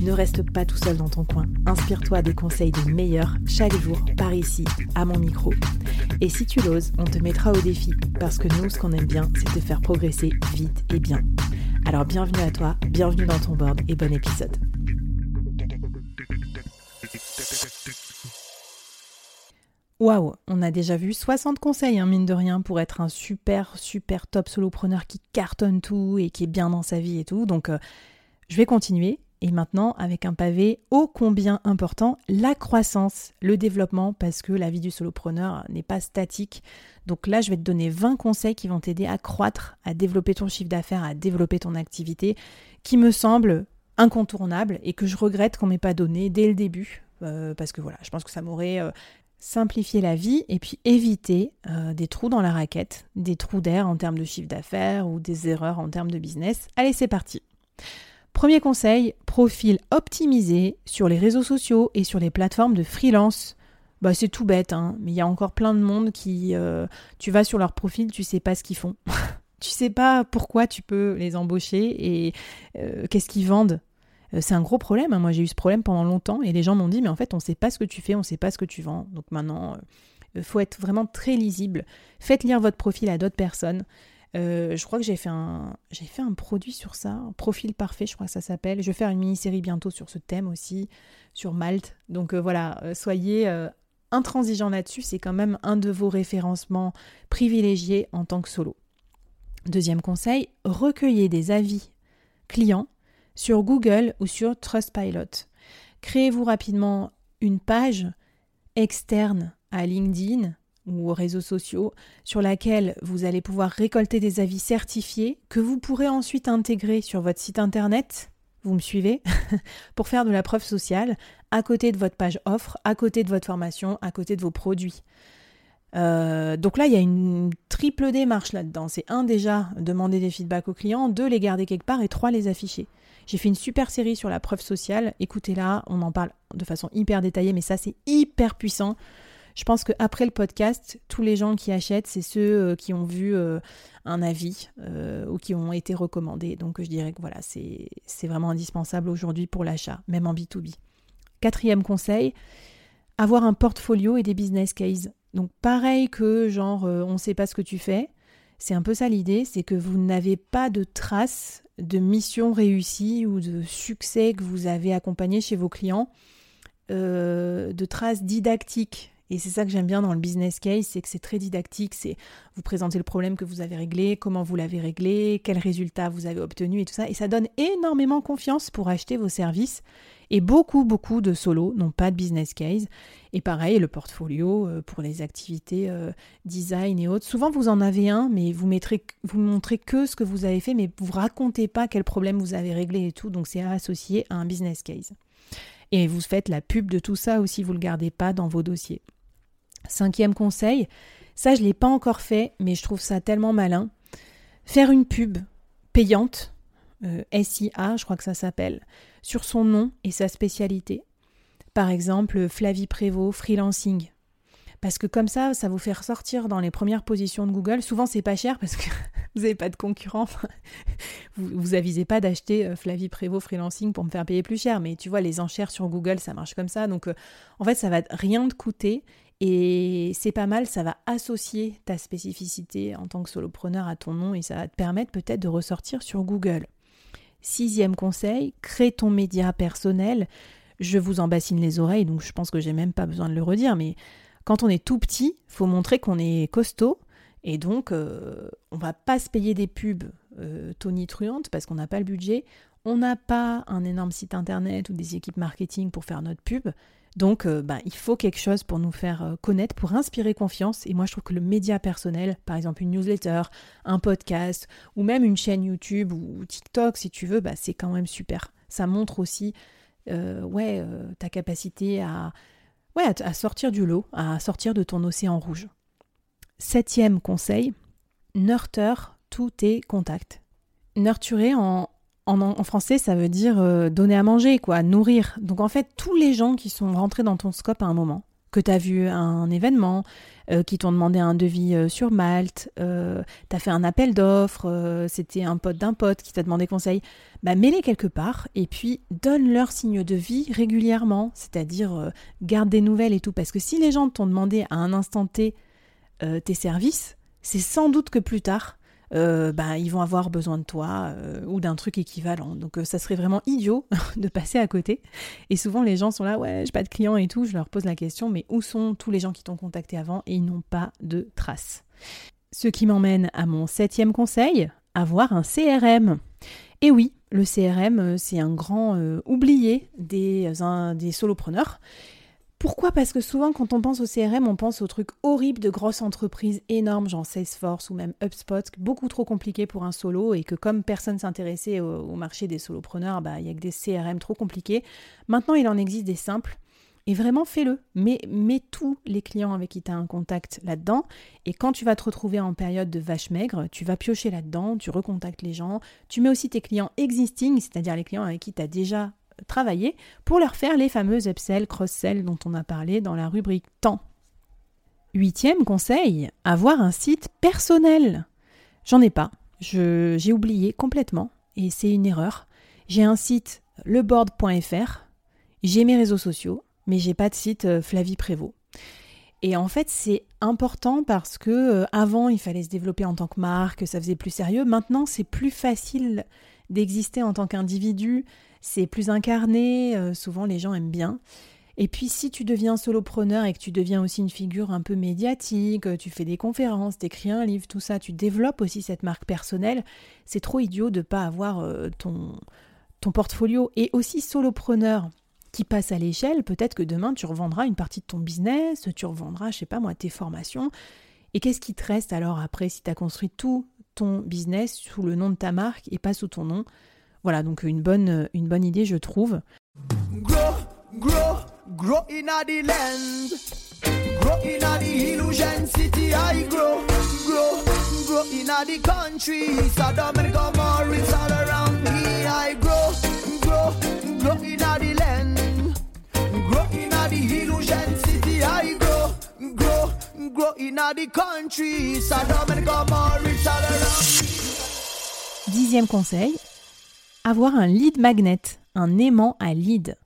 Ne reste pas tout seul dans ton coin. Inspire-toi des conseils des meilleurs chaque jour par ici, à mon micro. Et si tu l'oses, on te mettra au défi parce que nous, ce qu'on aime bien, c'est te faire progresser vite et bien. Alors bienvenue à toi, bienvenue dans ton board et bon épisode. Waouh, on a déjà vu 60 conseils, hein, mine de rien, pour être un super, super top solopreneur qui cartonne tout et qui est bien dans sa vie et tout. Donc, euh, je vais continuer et maintenant, avec un pavé ô combien important, la croissance, le développement, parce que la vie du solopreneur n'est pas statique. Donc là, je vais te donner 20 conseils qui vont t'aider à croître, à développer ton chiffre d'affaires, à développer ton activité, qui me semblent incontournables et que je regrette qu'on m'ait pas donné dès le début. Euh, parce que voilà, je pense que ça m'aurait euh, simplifié la vie et puis éviter euh, des trous dans la raquette, des trous d'air en termes de chiffre d'affaires ou des erreurs en termes de business. Allez, c'est parti. Premier conseil, profil optimisé sur les réseaux sociaux et sur les plateformes de freelance. Bah, c'est tout bête, hein, mais il y a encore plein de monde qui. Euh, tu vas sur leur profil, tu sais pas ce qu'ils font. tu sais pas pourquoi tu peux les embaucher et euh, qu'est-ce qu'ils vendent. Euh, c'est un gros problème. Hein. Moi, j'ai eu ce problème pendant longtemps et les gens m'ont dit Mais en fait, on sait pas ce que tu fais, on sait pas ce que tu vends. Donc maintenant, il faut être vraiment très lisible. Faites lire votre profil à d'autres personnes. Euh, je crois que j'ai fait un produit sur ça, un profil parfait, je crois que ça s'appelle. Je vais faire une mini-série bientôt sur ce thème aussi, sur Malte. Donc euh, voilà, euh, soyez intransigeants là-dessus, c'est quand même un de vos référencements privilégiés en tant que solo. Deuxième conseil, recueillez des avis clients sur Google ou sur Trustpilot. Créez-vous rapidement une page externe à LinkedIn ou aux réseaux sociaux sur laquelle vous allez pouvoir récolter des avis certifiés que vous pourrez ensuite intégrer sur votre site internet. Vous me suivez Pour faire de la preuve sociale à côté de votre page offre, à côté de votre formation, à côté de vos produits. Euh, donc là, il y a une triple démarche là-dedans. C'est un déjà, demander des feedbacks aux clients, deux, les garder quelque part et trois, les afficher. J'ai fait une super série sur la preuve sociale. Écoutez-la, on en parle de façon hyper détaillée, mais ça, c'est hyper puissant. Je pense qu'après le podcast, tous les gens qui achètent, c'est ceux euh, qui ont vu euh, un avis euh, ou qui ont été recommandés. Donc je dirais que voilà, c'est vraiment indispensable aujourd'hui pour l'achat, même en B2B. Quatrième conseil, avoir un portfolio et des business cases. Donc pareil que genre on ne sait pas ce que tu fais, c'est un peu ça l'idée, c'est que vous n'avez pas de traces de mission réussie ou de succès que vous avez accompagné chez vos clients, de traces didactiques et c'est ça que j'aime bien dans le business case, c'est que c'est très didactique, c'est vous présenter le problème que vous avez réglé, comment vous l'avez réglé, quels résultats vous avez obtenus et tout ça. Et ça donne énormément confiance pour acheter vos services. Et beaucoup, beaucoup de solos n'ont pas de business case. Et pareil, le portfolio euh, pour les activités euh, design et autres. Souvent, vous en avez un, mais vous mettrez, vous montrez que ce que vous avez fait, mais vous racontez pas quel problème vous avez réglé et tout. Donc, c'est associé à un business case. Et vous faites la pub de tout ça aussi, vous ne le gardez pas dans vos dossiers. Cinquième conseil, ça je ne l'ai pas encore fait, mais je trouve ça tellement malin. Faire une pub payante, euh, SIA, je crois que ça s'appelle, sur son nom et sa spécialité. Par exemple, Flavie Prévost, freelancing. Parce que comme ça, ça vous fait ressortir dans les premières positions de Google. Souvent, c'est pas cher parce que vous n'avez pas de concurrent. vous, vous avisez pas d'acheter euh, Flavie Prévost freelancing pour me faire payer plus cher. Mais tu vois, les enchères sur Google, ça marche comme ça. Donc, euh, en fait, ça va rien te coûter et c'est pas mal, ça va associer ta spécificité en tant que solopreneur à ton nom et ça va te permettre peut-être de ressortir sur Google. Sixième conseil, crée ton média personnel. Je vous en bassine les oreilles, donc je pense que j'ai même pas besoin de le redire, mais quand on est tout petit, faut montrer qu'on est costaud et donc euh, on va pas se payer des pubs euh, tonitruante parce qu'on n'a pas le budget, on n'a pas un énorme site internet ou des équipes marketing pour faire notre pub. Donc, euh, bah, il faut quelque chose pour nous faire euh, connaître, pour inspirer confiance. Et moi, je trouve que le média personnel, par exemple une newsletter, un podcast, ou même une chaîne YouTube ou TikTok, si tu veux, bah, c'est quand même super. Ça montre aussi ouais, ta capacité à, ouais, à sortir du lot, à sortir de ton océan rouge. Septième conseil, nurture tous tes contacts. Nurturer en, en, français, ça veut dire euh, donner à manger, quoi, nourrir. Donc en fait, tous les gens qui sont rentrés dans ton scope à un moment, que tu as vu un événement, euh, qui t'ont demandé un devis euh, sur Malte, tu as fait un appel d'offres, c'était un pote d'un pote qui t'a demandé conseil, bah mets-les quelque part et puis donne leur signe de vie régulièrement, c'est-à-dire garde des nouvelles et tout. Parce que si les gens t'ont demandé à un instant T tes services, c'est sans doute que plus tard, euh, bah, ils vont avoir besoin de toi euh, ou d'un truc équivalent. Donc euh, ça serait vraiment idiot de passer à côté. Et souvent les gens sont là, ouais, j'ai pas de clients et tout. Je leur pose la question, mais où sont tous les gens qui t'ont contacté avant et ils n'ont pas de traces? Ce qui m'emmène à mon septième conseil, avoir un CRM. Et oui, le CRM, c'est un grand oublié des, des solopreneurs. Pourquoi? Parce que souvent, quand on pense au CRM, on pense aux trucs horribles de grosses entreprises énormes, genre Salesforce ou même HubSpot, beaucoup trop compliqué pour un solo, et que comme personne s'intéressait au, marché des solopreneurs, bah, il y a que des CRM trop compliqués. Maintenant, il en existe des simples. Et vraiment, fais-le. Mets tous les clients avec qui tu as un contact là-dedans. Et quand tu vas te retrouver en période de vache maigre, tu vas piocher là-dedans, tu recontactes les gens. Tu mets aussi tes clients existing, c'est-à-dire les clients avec qui tu as déjà travailler pour leur faire les fameuses upsell, cross-sell dont on a parlé dans la rubrique temps. Huitième conseil, avoir un site personnel. J'en ai pas, j'ai oublié complètement et c'est une erreur. J'ai un site leboard.fr, j'ai mes réseaux sociaux, mais j'ai pas de site euh, Flavie Prévost. Et en fait, c'est important parce que euh, avant, il fallait se développer en tant que marque, ça faisait plus sérieux. Maintenant, c'est plus facile d'exister en tant qu'individu, c'est plus incarné, euh, souvent les gens aiment bien. Et puis si tu deviens solopreneur et que tu deviens aussi une figure un peu médiatique, euh, tu fais des conférences, t'écris un livre, tout ça, tu développes aussi cette marque personnelle, c'est trop idiot de pas avoir euh, ton, ton portfolio. Et aussi solopreneur qui passe à l'échelle, peut-être que demain tu revendras une partie de ton business, tu revendras, je sais pas moi, tes formations. Et qu'est-ce qui te reste alors après si tu as construit tout ton business sous le nom de ta marque et pas sous ton nom? Voilà, donc une bonne, une bonne idée, je trouve. Grow, grow, grow in the land. Grow in the illusion city. I grow, grow, grow in the country. Sodom and Gomorrah, it's all around me. I grow, grow, grow in the land. Grow in the illusion city. I grow, grow, grow in the country. Sodom and Gomorrah, it's all around me. Dixième conseil, avoir un lead magnet, un aimant à lead.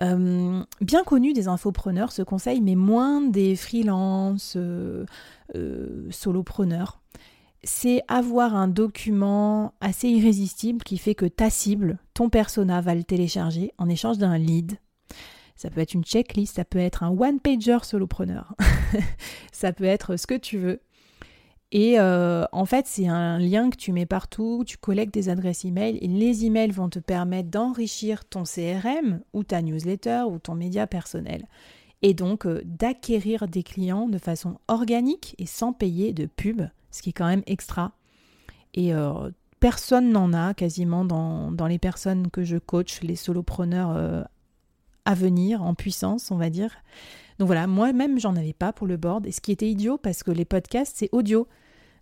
Euh, bien connu des infopreneurs ce conseil, mais moins des freelances, euh, euh, solopreneurs. C'est avoir un document assez irrésistible qui fait que ta cible, ton persona, va le télécharger en échange d'un lead. Ça peut être une checklist, ça peut être un one-pager solopreneur, ça peut être ce que tu veux. Et euh, en fait, c'est un lien que tu mets partout, tu collectes des adresses email et les emails vont te permettre d'enrichir ton CRM ou ta newsletter ou ton média personnel. Et donc euh, d'acquérir des clients de façon organique et sans payer de pub, ce qui est quand même extra. Et euh, personne n'en a quasiment dans, dans, les personnes que je coach, les solopreneurs à venir, en puissance, on va dire. Donc voilà, moi-même, j'en avais pas pour le board. Et ce qui était idiot, parce que les podcasts, c'est audio.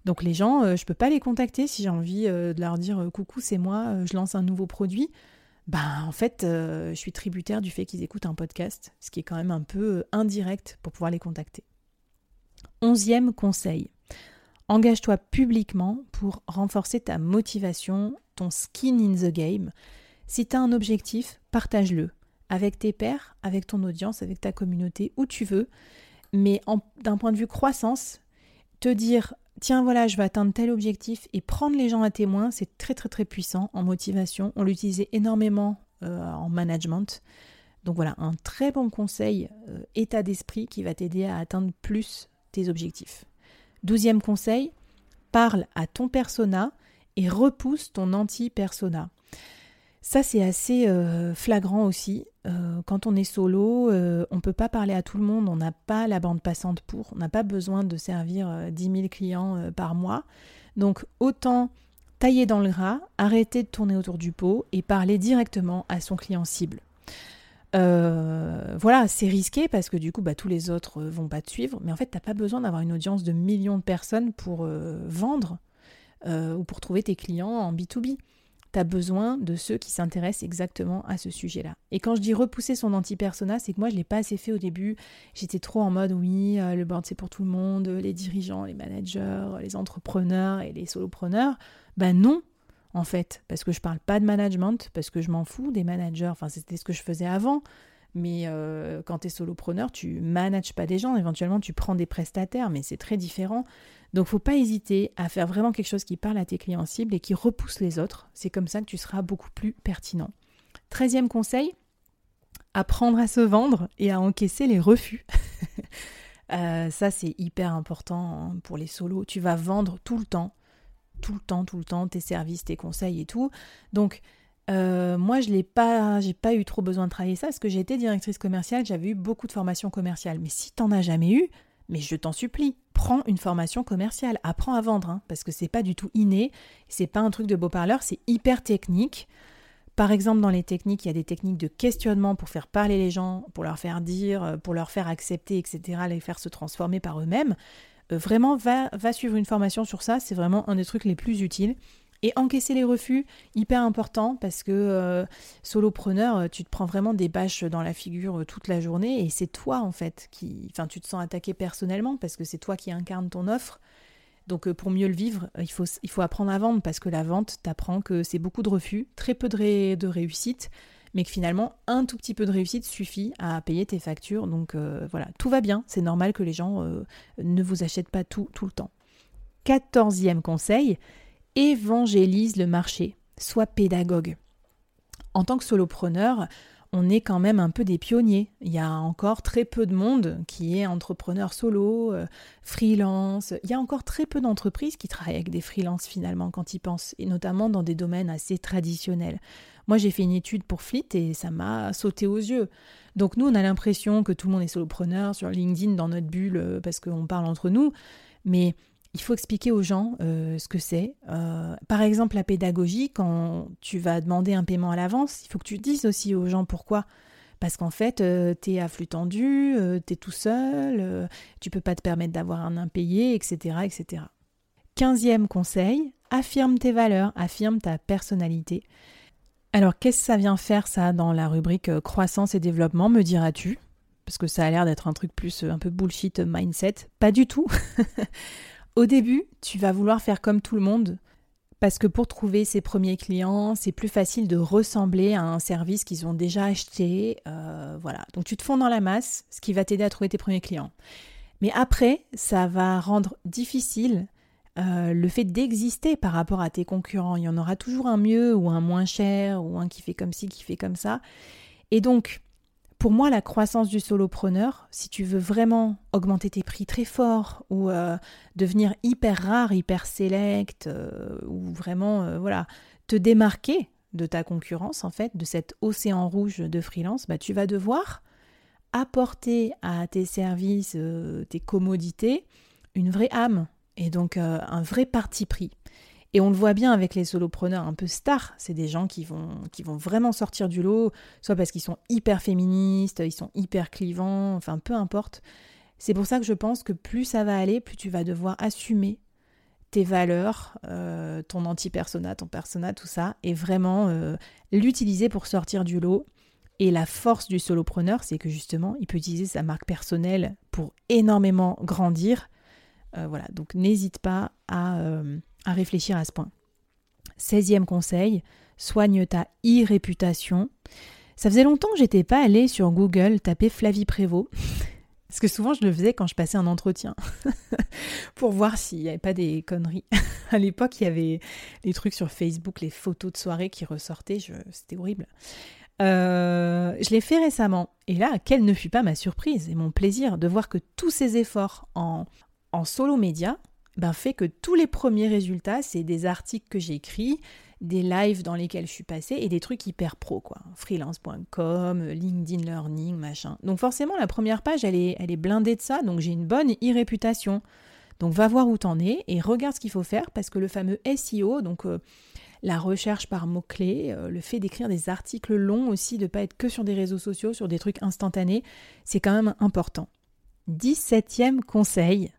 Donc les gens, euh, je ne peux pas les contacter si j'ai envie euh, de leur dire euh, coucou, c'est moi, je lance un nouveau produit. Ben, en fait, je suis tributaire du fait qu'ils écoutent un podcast, ce qui est quand même un peu indirect pour pouvoir les contacter. Onzième conseil. Engage-toi publiquement pour renforcer ta motivation, ton skin in the game. Si tu as un objectif, partage-le avec tes pairs, avec ton audience, avec ta communauté, où tu veux. Mais d'un point de vue croissance, te dire tiens voilà, je vais atteindre tel objectif et prendre les gens à témoin, c'est très très très puissant en motivation. On l'utilisait énormément euh, en management. Donc voilà, un très bon conseil, euh, état d'esprit qui va t'aider à atteindre plus tes objectifs. Douzième conseil, parle à ton persona et repousse ton anti-persona. Ça, c'est assez euh, flagrant aussi. Euh, quand on est solo, euh, on ne peut pas parler à tout le monde, on n'a pas la bande passante pour, on n'a pas besoin de servir 10 000 clients par mois. Donc autant tailler dans le gras, arrêter de tourner autour du pot et parler directement à son client cible. voilà, c'est risqué parce que du coup, bah, tous les autres vont pas te suivre, mais en fait, tu n'as pas besoin d'avoir une audience de millions de personnes pour vendre ou pour trouver tes clients en B2B tu as besoin de ceux qui s'intéressent exactement à ce sujet-là. Et quand je dis repousser son anti-persona, c'est que moi je ne l'ai pas assez fait au début. J'étais trop en mode oui, euh, le board c'est pour tout le monde, les dirigeants, les managers, les entrepreneurs et les solopreneurs. Ben non, en fait, parce que je parle pas de management, parce que je m'en fous des managers. Enfin, c'était ce que je faisais avant. Mais euh, quand tu es solopreneur, tu manages pas des gens, éventuellement tu prends des prestataires, mais c'est très différent. Donc faut pas hésiter à faire vraiment quelque chose qui parle à tes clients cibles et qui repousse les autres. C'est comme ça que tu seras beaucoup plus pertinent. Treizième conseil, apprendre à se vendre et à encaisser les refus. Euh, ça c'est hyper important hein, pour les solos. Tu vas vendre tout le temps, tout le temps, tout le temps tes services, tes conseils et tout. Donc euh, moi, je n'ai pas, j'ai pas eu trop besoin de travailler ça parce que j'ai été directrice commerciale, j'avais eu beaucoup de formations commerciales. Mais si tu n'en as jamais eu, mais je t'en supplie, prends une formation commerciale, apprends à vendre, hein, parce que c'est pas du tout inné, c'est pas un truc de beau parleur, c'est hyper technique. Par exemple, dans les techniques, il y a des techniques de questionnement pour faire parler les gens, pour leur faire dire, euh, pour leur faire accepter, etc., les faire se transformer par eux-mêmes. Euh, vraiment, va, va suivre une formation sur ça, c'est vraiment un des trucs les plus utiles. Et encaisser les refus, hyper important parce que euh, solopreneur, euh, tu te prends vraiment des bâches dans la figure euh, toute la journée et c'est toi en fait qui. Enfin, tu te sens attaqué personnellement parce que c'est toi qui incarne ton offre. Donc pour mieux le vivre, il faut, apprendre à vendre parce que la vente t'apprend que c'est beaucoup de refus, très peu de, de, réussite, mais que finalement un tout petit peu de réussite suffit à payer tes factures. Donc voilà, tout va bien, c'est normal que les gens ne vous achètent pas tout tout le temps. Quatorzième conseil, évangélise le marché, sois pédagogue. En tant que solopreneur, on est quand même un peu des pionniers. Il y a encore très peu de monde qui est entrepreneur solo, euh, freelance. Il y a encore très peu d'entreprises qui travaillent avec des freelances finalement quand ils pensent, et notamment dans des domaines assez traditionnels. Moi, j'ai fait une étude pour Fleet et ça m'a sauté aux yeux. Donc nous, on a l'impression que tout le monde est solopreneur sur LinkedIn dans notre bulle euh, parce qu'on parle entre nous, mais il faut expliquer aux gens euh, ce que c'est. Euh, par exemple, la pédagogie, quand tu vas demander un paiement à l'avance, il faut que tu dises aussi aux gens pourquoi. Parce qu'en fait, euh, tu es à flux tendu, tu es tout seul, tu peux pas te permettre d'avoir un impayé, etc., etc. Quinzième conseil, affirme tes valeurs, affirme ta personnalité. Alors, qu'est-ce que ça vient faire ça dans la rubrique croissance et développement, me diras-tu? Parce que ça a l'air d'être un truc plus un peu bullshit mindset. Pas du tout. Au début, tu vas vouloir faire comme tout le monde parce que pour trouver ses premiers clients, c'est plus facile de ressembler à un service qu'ils ont déjà acheté. Euh, voilà, donc tu te fonds dans la masse, ce qui va t'aider à trouver tes premiers clients. Mais après, ça va rendre difficile euh, le fait d'exister par rapport à tes concurrents. Il y en aura toujours un mieux ou un moins cher ou un qui fait comme ci, qui fait comme ça. Et donc, pour moi, la croissance du solopreneur, si tu veux vraiment augmenter tes prix très fort ou euh, devenir hyper rare, hyper select, euh, ou vraiment euh, voilà, te démarquer de ta concurrence, en fait, de cet océan rouge de freelance, bah, tu vas devoir apporter à tes services, tes commodités, une vraie âme et donc un vrai parti pris. Et on le voit bien avec les solopreneurs un peu stars, c'est des gens qui vont, qui vraiment sortir du lot, soit parce qu'ils sont hyper féministes, ils sont hyper clivants, enfin peu importe. C'est pour ça que je pense que plus ça va aller, plus tu vas devoir assumer tes valeurs, euh, ton anti-persona, ton persona, tout ça, et vraiment euh, l'utiliser pour sortir du lot. Et la force du solopreneur, c'est que justement, il peut utiliser sa marque personnelle pour énormément grandir. Euh, voilà, donc n'hésite pas à à réfléchir à ce point. 16e conseil, soigne ta e-réputation. Ça faisait longtemps que j'étais pas allée sur Google taper Flavie Prévost. Parce que souvent je le faisais quand je passais un entretien. pour voir s'il n'y avait pas des conneries. à l'époque, il y avait les trucs sur Facebook, les photos de soirée qui ressortaient. C'était horrible. Euh, je l'ai fait récemment. Et là, quelle ne fut pas ma surprise et mon plaisir de voir que tous ces efforts en, en solo média ben, fait que tous les premiers résultats, c'est des articles que j'ai écrits, des lives dans lesquels je suis passée et des trucs hyper pro, quoi. Freelance.com, LinkedIn Learning, machin. Donc forcément, la première page, elle est, elle blindée de ça, donc j'ai une bonne e-réputation. Donc va voir où t'en es et regarde ce qu'il faut faire parce que le fameux SEO, donc euh, la recherche par mots-clés, euh, le fait d'écrire des articles longs aussi, de ne pas être que sur des réseaux sociaux, sur des trucs instantanés, c'est quand même important. 17e conseil.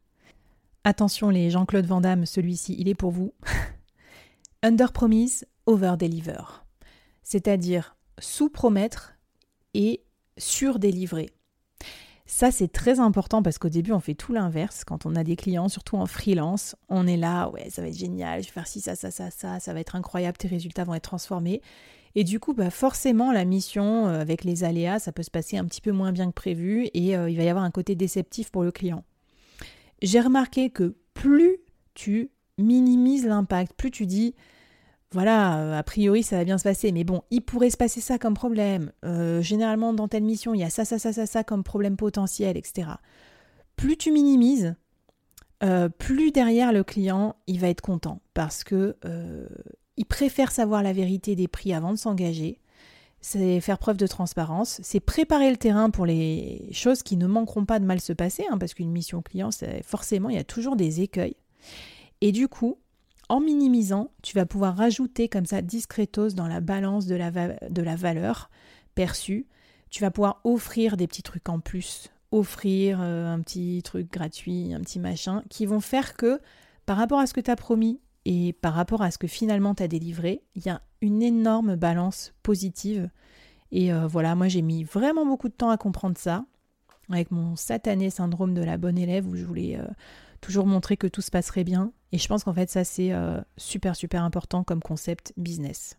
Attention les Jean-Claude Van Damme, celui-ci, il est pour vous. Under promise, over deliver. C'est-à-dire sous-promettre et sur-délivrer. Ça, c'est très important parce qu'au début, on fait tout l'inverse. Quand on a des clients, surtout en freelance, on est là, ouais, ça va être génial, je vais faire ci, ça, ça, ça, ça, ça va être incroyable, tes résultats vont être transformés. Et du coup, bah forcément, la mission euh, avec les aléas, ça peut se passer un petit peu moins bien que prévu et euh, il va y avoir un côté déceptif pour le client. J'ai remarqué que plus tu minimises l'impact, plus tu dis voilà, euh, a priori ça va bien se passer, mais bon, il pourrait se passer ça comme problème. Euh, généralement dans telle mission, il y a ça, ça, ça, ça, ça comme problème potentiel, etc. Plus tu minimises, euh, plus derrière le client, il va être content parce que il préfère savoir la vérité des prix avant de s'engager. C'est faire preuve de transparence, c'est préparer le terrain pour les choses qui ne manqueront pas de mal se passer, hein, parce qu'une mission client, forcément, il y a toujours des écueils. Et du coup, en minimisant, tu vas pouvoir rajouter comme ça discretos dans la balance de la, de la valeur perçue. Tu vas pouvoir offrir des petits trucs en plus, offrir euh, un petit truc gratuit, un petit machin, qui vont faire que par rapport à ce que tu as promis et par rapport à ce que finalement tu as délivré, il y a une énorme balance positive. Et euh, voilà, moi j'ai mis vraiment beaucoup de temps à comprendre ça, avec mon satané syndrome de la bonne élève où je voulais euh, toujours montrer que tout se passerait bien. Et je pense qu'en fait, ça, c'est euh, super, super important comme concept business.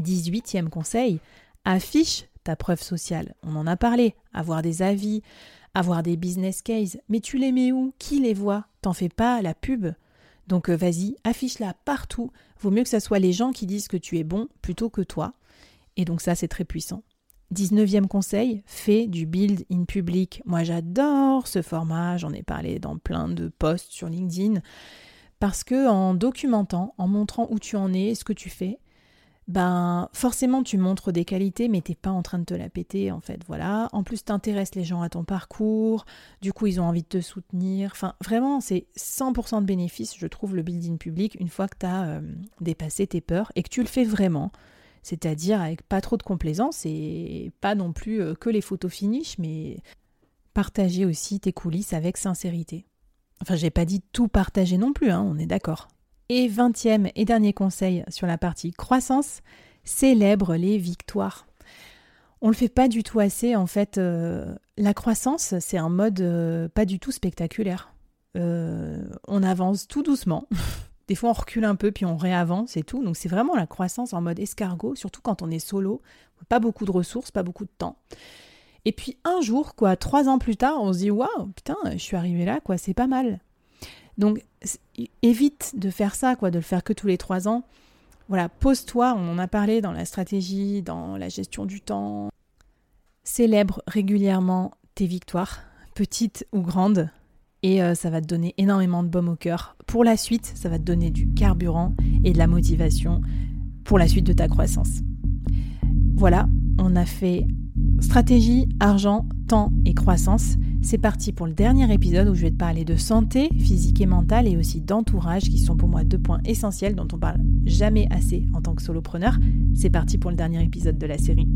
18e conseil, affiche ta preuve sociale. On en a parlé, avoir des avis, avoir des business cases, mais tu les mets où? Qui les voit? T'en fais pas la pub? Donc euh, vas-y, affiche-la partout. Vaut mieux que ce soit les gens qui disent que tu es bon plutôt que toi. Et donc ça, c'est très puissant. 19e conseil, fais du build in public. Moi j'adore ce format, j'en ai parlé dans plein de posts sur LinkedIn, parce que en documentant, en montrant où tu en es, ce que tu fais, ben forcément tu montres des qualités, mais t'es pas en train de te la péter en fait, voilà. En plus t'intéresses les gens à ton parcours, du coup ils ont envie de te soutenir. Enfin vraiment c'est 100% de bénéfice, je trouve, le build in public, une fois que tu as euh, dépassé tes peurs et que tu le fais vraiment c'est-à-dire avec pas trop de complaisance et pas non plus euh, que les photos finish, mais partager aussi tes coulisses avec sincérité. Enfin, j'ai pas dit tout partager non plus, hein, on est d'accord. Et vingtième et dernier conseil sur la partie croissance, célèbre les victoires. On le fait pas du tout assez en fait. Euh, la croissance, c'est un mode euh, pas du tout spectaculaire. on avance tout doucement. Des fois, on recule un peu, puis on réavance et tout. Donc, c'est vraiment la croissance en mode escargot, surtout quand on est solo. Pas beaucoup de ressources, pas beaucoup de temps. Et puis, un jour, quoi, trois ans plus tard, on se dit Waouh, putain, je suis arrivé là, quoi, c'est pas mal. Donc, évite de faire ça, quoi, de le faire que tous les trois ans. Voilà, pose-toi, on en a parlé dans la stratégie, dans la gestion du temps. Célèbre régulièrement tes victoires, petites ou grandes et euh, ça va te donner énormément de baume au cœur. Pour la suite, ça va te donner du carburant et de la motivation pour la suite de ta croissance. Voilà, on a fait stratégie, argent, temps et croissance. C'est parti pour le dernier épisode où je vais te parler de santé physique et mentale et aussi d'entourage qui sont pour moi deux points essentiels dont on parle jamais assez en tant que solopreneur. C'est parti pour le dernier épisode de la série.